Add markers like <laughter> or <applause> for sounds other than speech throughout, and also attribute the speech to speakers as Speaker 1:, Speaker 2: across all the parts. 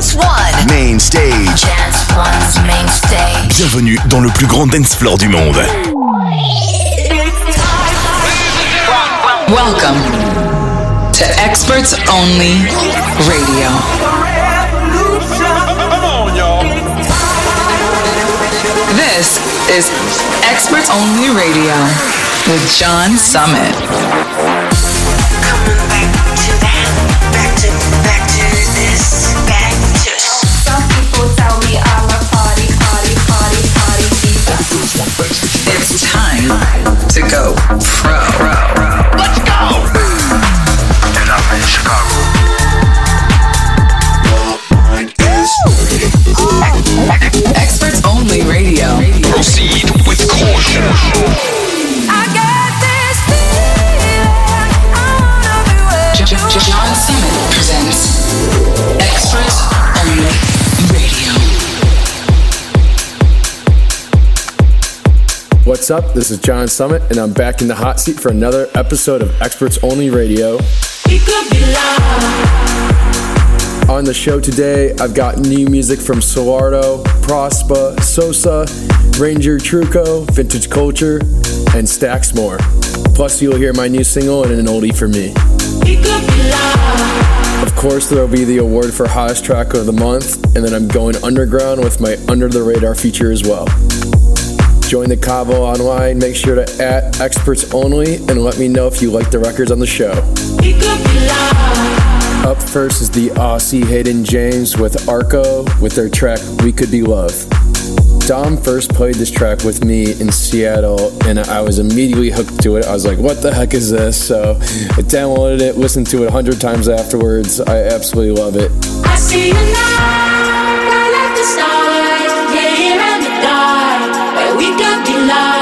Speaker 1: Dance One.
Speaker 2: Main stage.
Speaker 1: Dance One's main stage.
Speaker 2: Bienvenue dans le plus grand dance floor du monde.
Speaker 3: Welcome to Experts Only Radio. This is Experts Only Radio with John Summit.
Speaker 4: Up? This is John Summit, and I'm back in the hot seat for another episode of Experts Only Radio. On the show today, I've got new music from Solardo, Prospa, Sosa, Ranger Trucco, Vintage Culture, and stacks more. Plus, you'll hear my new single and an oldie for me. Of course, there will be the award for hottest track of the month, and then I'm going underground with my Under the Radar feature as well. Join the Cavo online. Make sure to at experts only and let me know if you like the records on the show. Up first is the Aussie Hayden James with Arco with their track We Could Be Love. Dom first played this track with me in Seattle and I was immediately hooked to it. I was like, what the heck is this? So I downloaded it, listened to it a hundred times afterwards. I absolutely love it.
Speaker 5: Could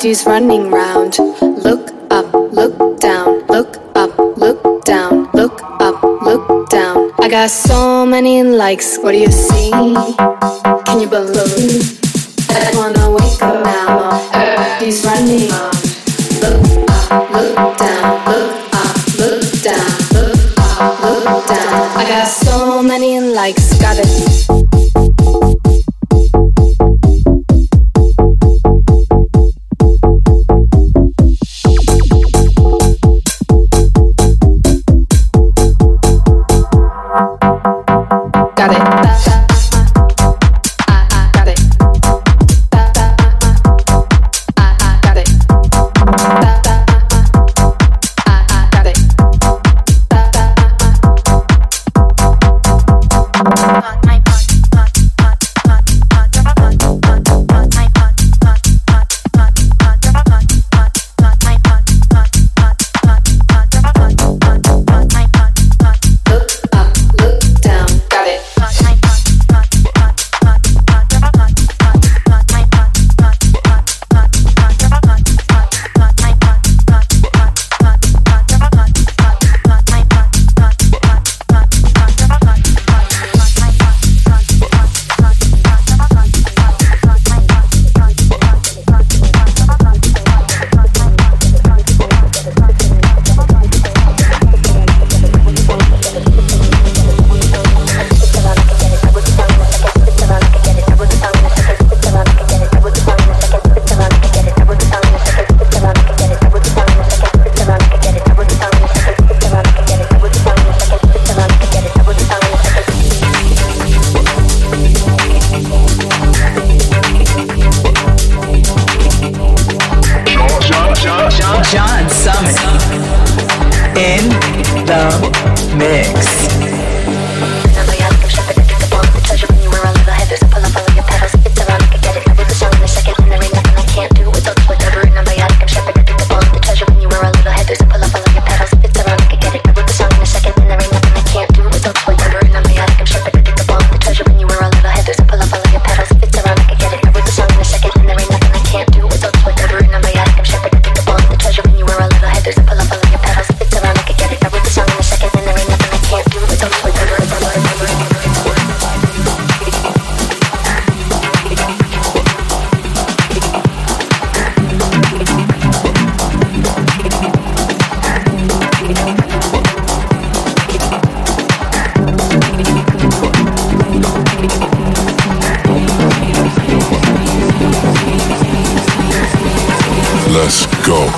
Speaker 6: Everybody's running round. Look up, look down, look up, look down, look up, look down. I got so many likes. What do you see? Can you believe? I wanna wake up now. Everybody's running round. Look up, look down, look up, look down, look up, look down. I got so many likes. Got it.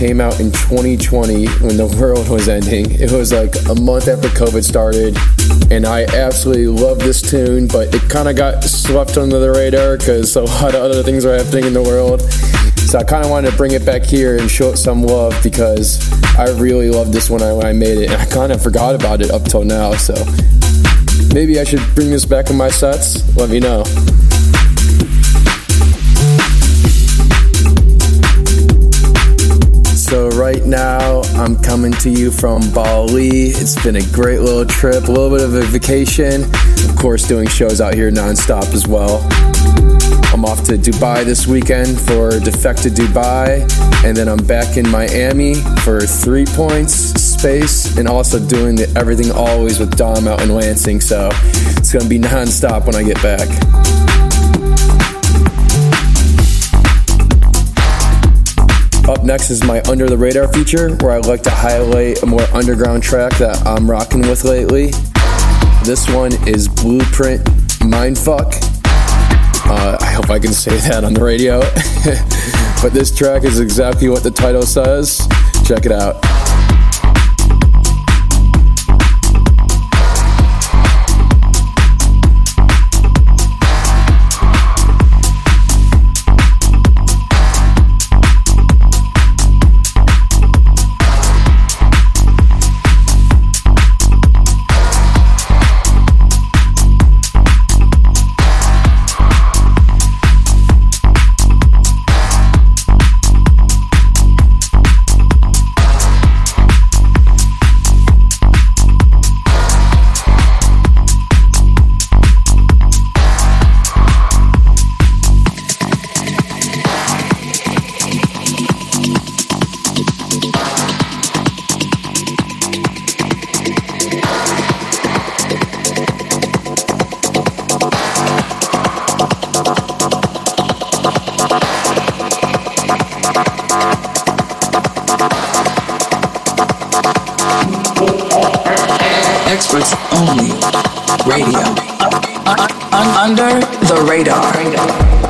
Speaker 4: Came out in 2020 when the world was ending. It was like a month after COVID started, and I absolutely love this tune, but it kind of got swept under the radar because a lot of other things are happening in the world. So I kind of wanted to bring it back here and show it some love because I really loved this I, when I made it, and I kind of forgot about it up till now. So maybe I should bring this back in my sets. Let me know. Coming to you from Bali. It's been a great little trip, a little bit of a vacation. Of course, doing shows out here nonstop as well. I'm off to Dubai this weekend for Defected Dubai, and then I'm back in Miami for Three Points Space, and also doing the Everything Always with Dom out in Lansing. So it's gonna be nonstop when I get back. Up next is my Under the Radar feature, where I like to highlight a more underground track that I'm rocking with lately. This one is Blueprint Mindfuck. Uh, I hope I can say <laughs> that on the radio. <laughs> but this track is exactly what the title says. Check it out.
Speaker 3: Experts only. Radio. Under the radar.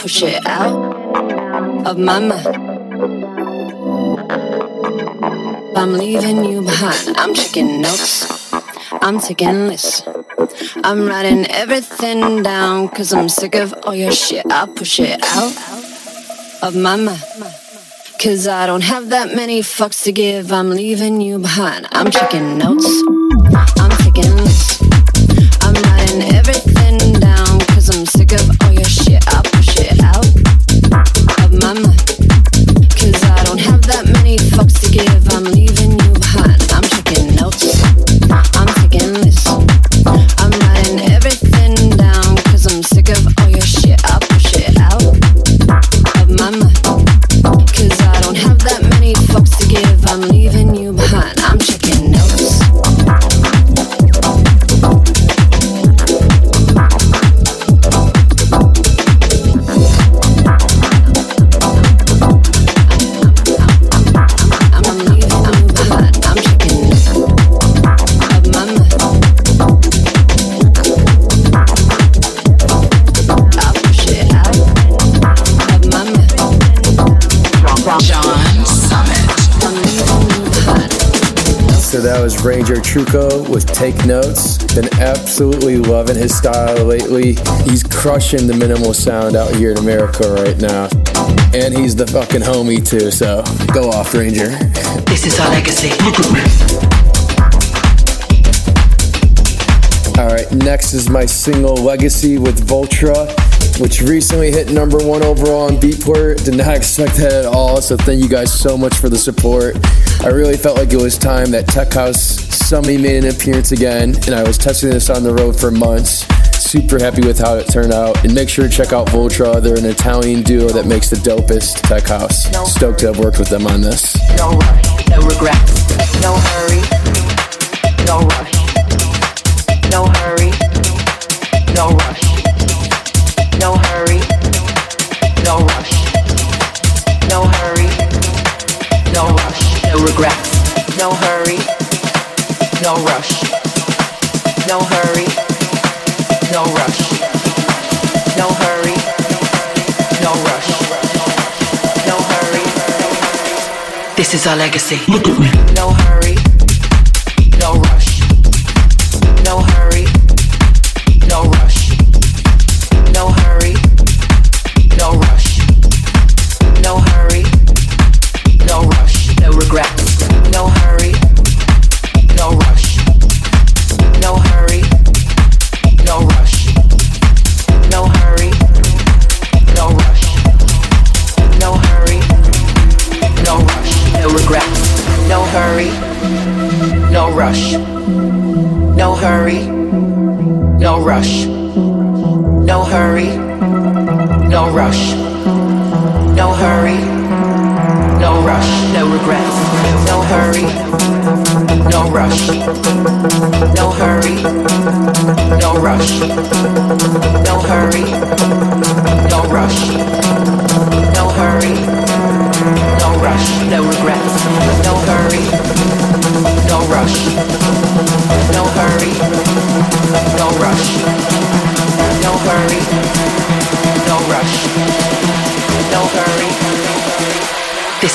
Speaker 7: Push it out of my mind. I'm leaving you behind. I'm checking notes. I'm taking lists. I'm writing everything down cause I'm sick of all your shit. I'll push it out of my mind. Cause I don't have that many fucks to give. I'm leaving you behind. I'm checking notes. That
Speaker 4: Trucco with Take Notes. Been absolutely loving his style lately. He's crushing the minimal sound out here in America right now. And he's the fucking homie too, so go off, Ranger.
Speaker 3: This is our legacy.
Speaker 4: Alright, next is my single Legacy with Voltra, which recently hit number one overall on Beatport. Did not <laughs> expect that at all, so thank you guys so much for the support. I really felt like it was time that Tech House somebody made an appearance again, and I was testing this on the road for months. super happy with how it turned out. And make sure to check out Voltra. They're an Italian duo that makes the dopest tech house. Stoked to have worked with them on this.
Speaker 3: No rush, no no hurry, no rush, no hurry, no rush, This is our legacy. Look at me. No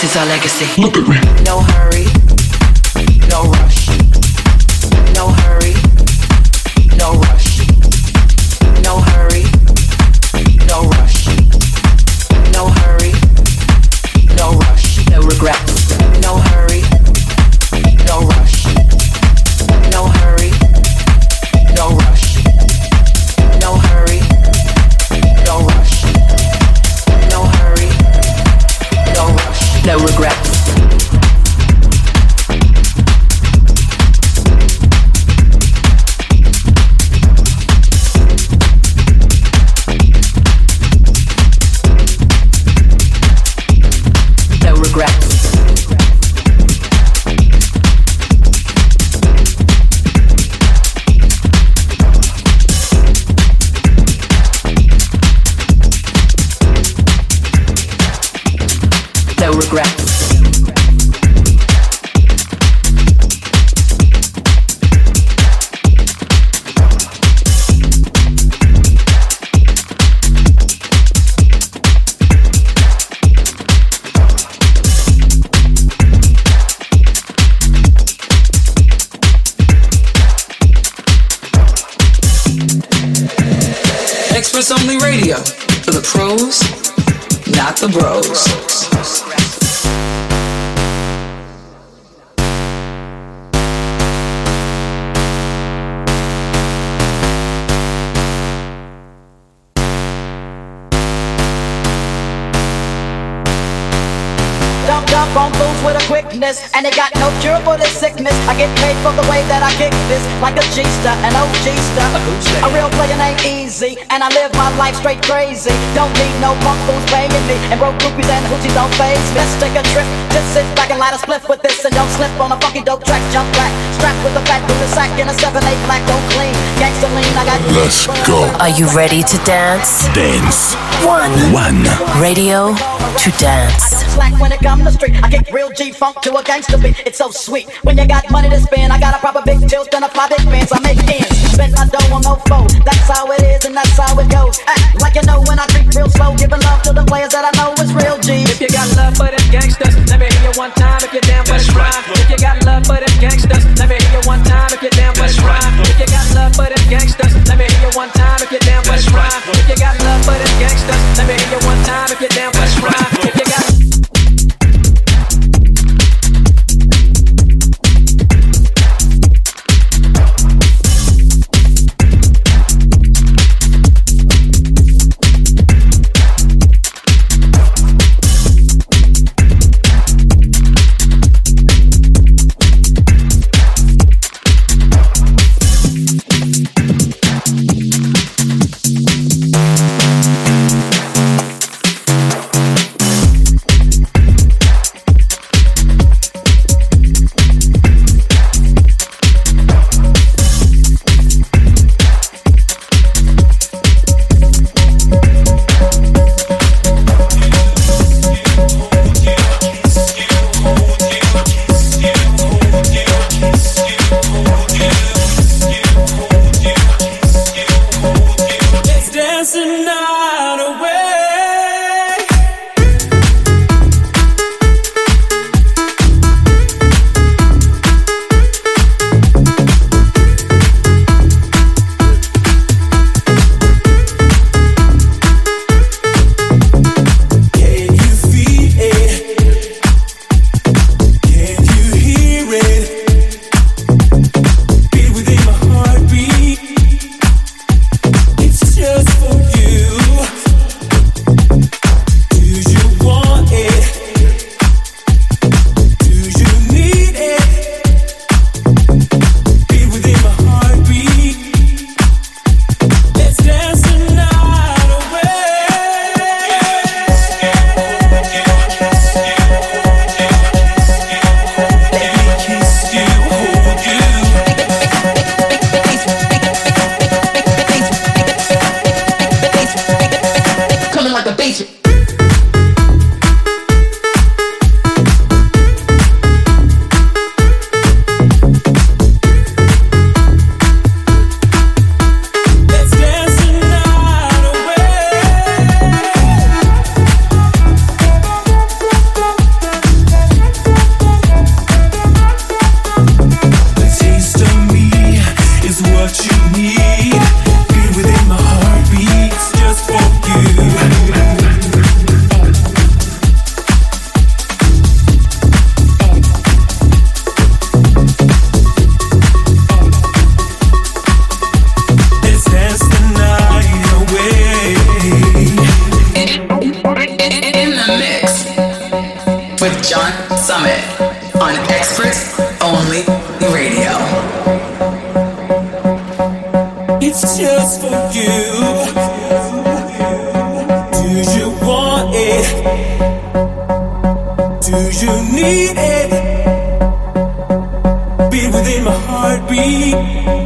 Speaker 3: is our legacy. Look at me. No hurry,
Speaker 8: Dump, dump on fools with a quickness, and they got no cure for this sickness. I get paid for the way that I kick this, like a G-star, an OG star. A real player named Easy, and I live my life straight crazy. Don't need no punk fools paying me, and broke groupies and hoochies don't phase me. Let's take a trip, just sit back and light a spliff with this, and don't slip on a funky dope track. Jump back, strapped with a fat with a sack in a 7-8 black, don't clean. Gangsta lean, I got
Speaker 2: Let's go.
Speaker 1: Are you ready to dance?
Speaker 9: Dance.
Speaker 1: One.
Speaker 9: One.
Speaker 1: Radio to dance.
Speaker 8: Slack when it street. I kick real G funk to a gangster beat. It's so sweet. When you got money to spend, I got a proper big tilt and a fly big fence. I make ends. Spend my dough on no foe. That's how it is and that's how it goes. Act like you know when I creep real slow, giving love to the players that I know is real G.
Speaker 10: If you got love for them gangsters, let me hear you one time. If you're down for the crime, if you got love for them gangsters, let me hear you one time. If you're down for the crime, if you got love for them gangsters, let me hear you one time. If you're down for the crime, if you got love for them gangsters, let me hear you one time. If you're down for the crime, if you got
Speaker 11: Summit on Experts Only Radio.
Speaker 12: It's just for you. Do you want it? Do you need it? Be within my heartbeat.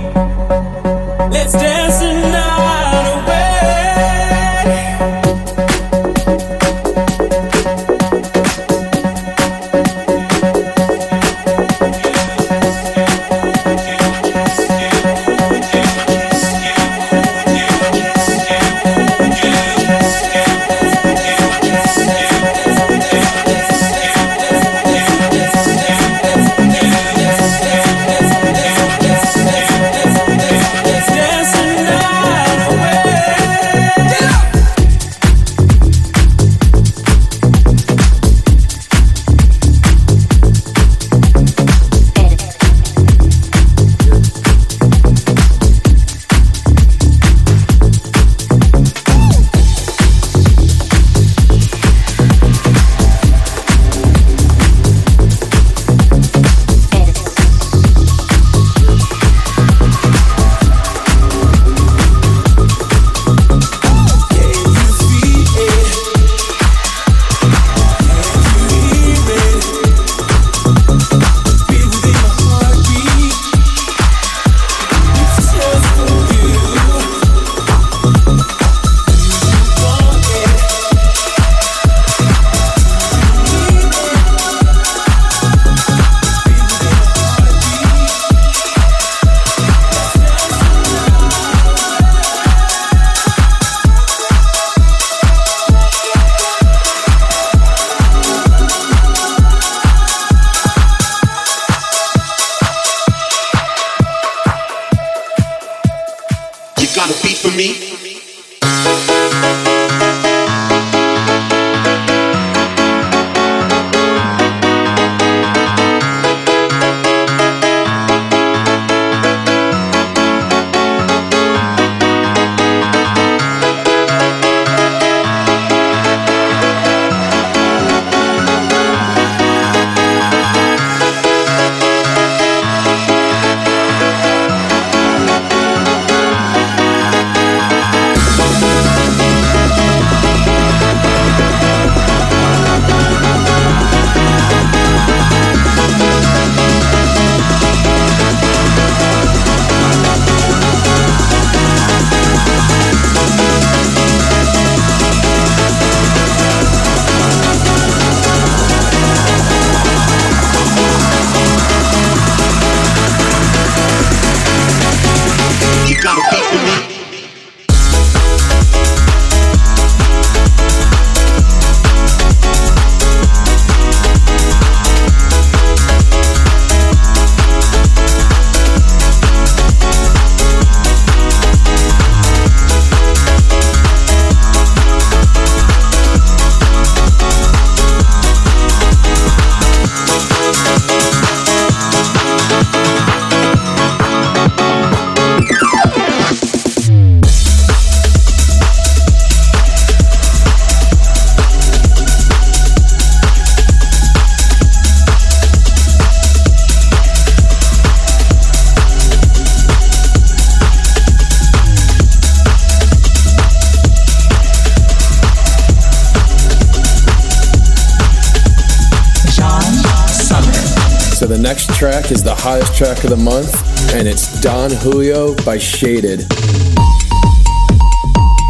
Speaker 4: Track is the hottest track of the month, and it's Don Julio by Shaded.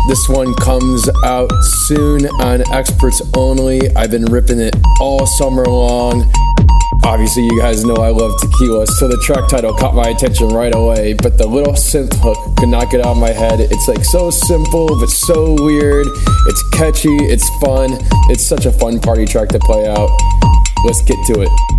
Speaker 4: This one comes out soon on Experts Only. I've been ripping it all summer long. Obviously, you guys know I love tequila, so the track title caught my attention right away. But the little synth hook could not get out of my head. It's like so simple, but so weird. It's catchy, it's fun. It's such a fun party track to play out. Let's get to it.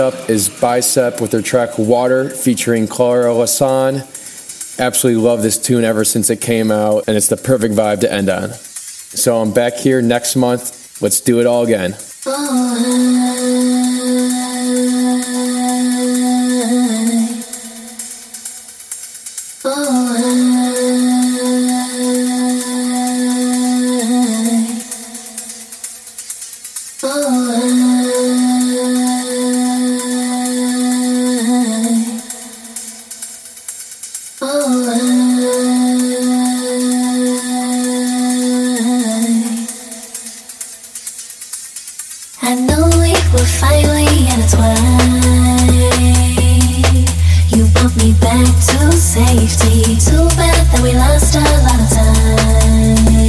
Speaker 4: Up is Bicep with their track Water featuring Clara La San. Absolutely love this tune ever since it came out, and it's the perfect vibe to end on. So I'm back here next month. Let's do it all again. Oh.
Speaker 13: I know we were finally intertwined. You brought me back to safety. Too bad that we lost a lot of time.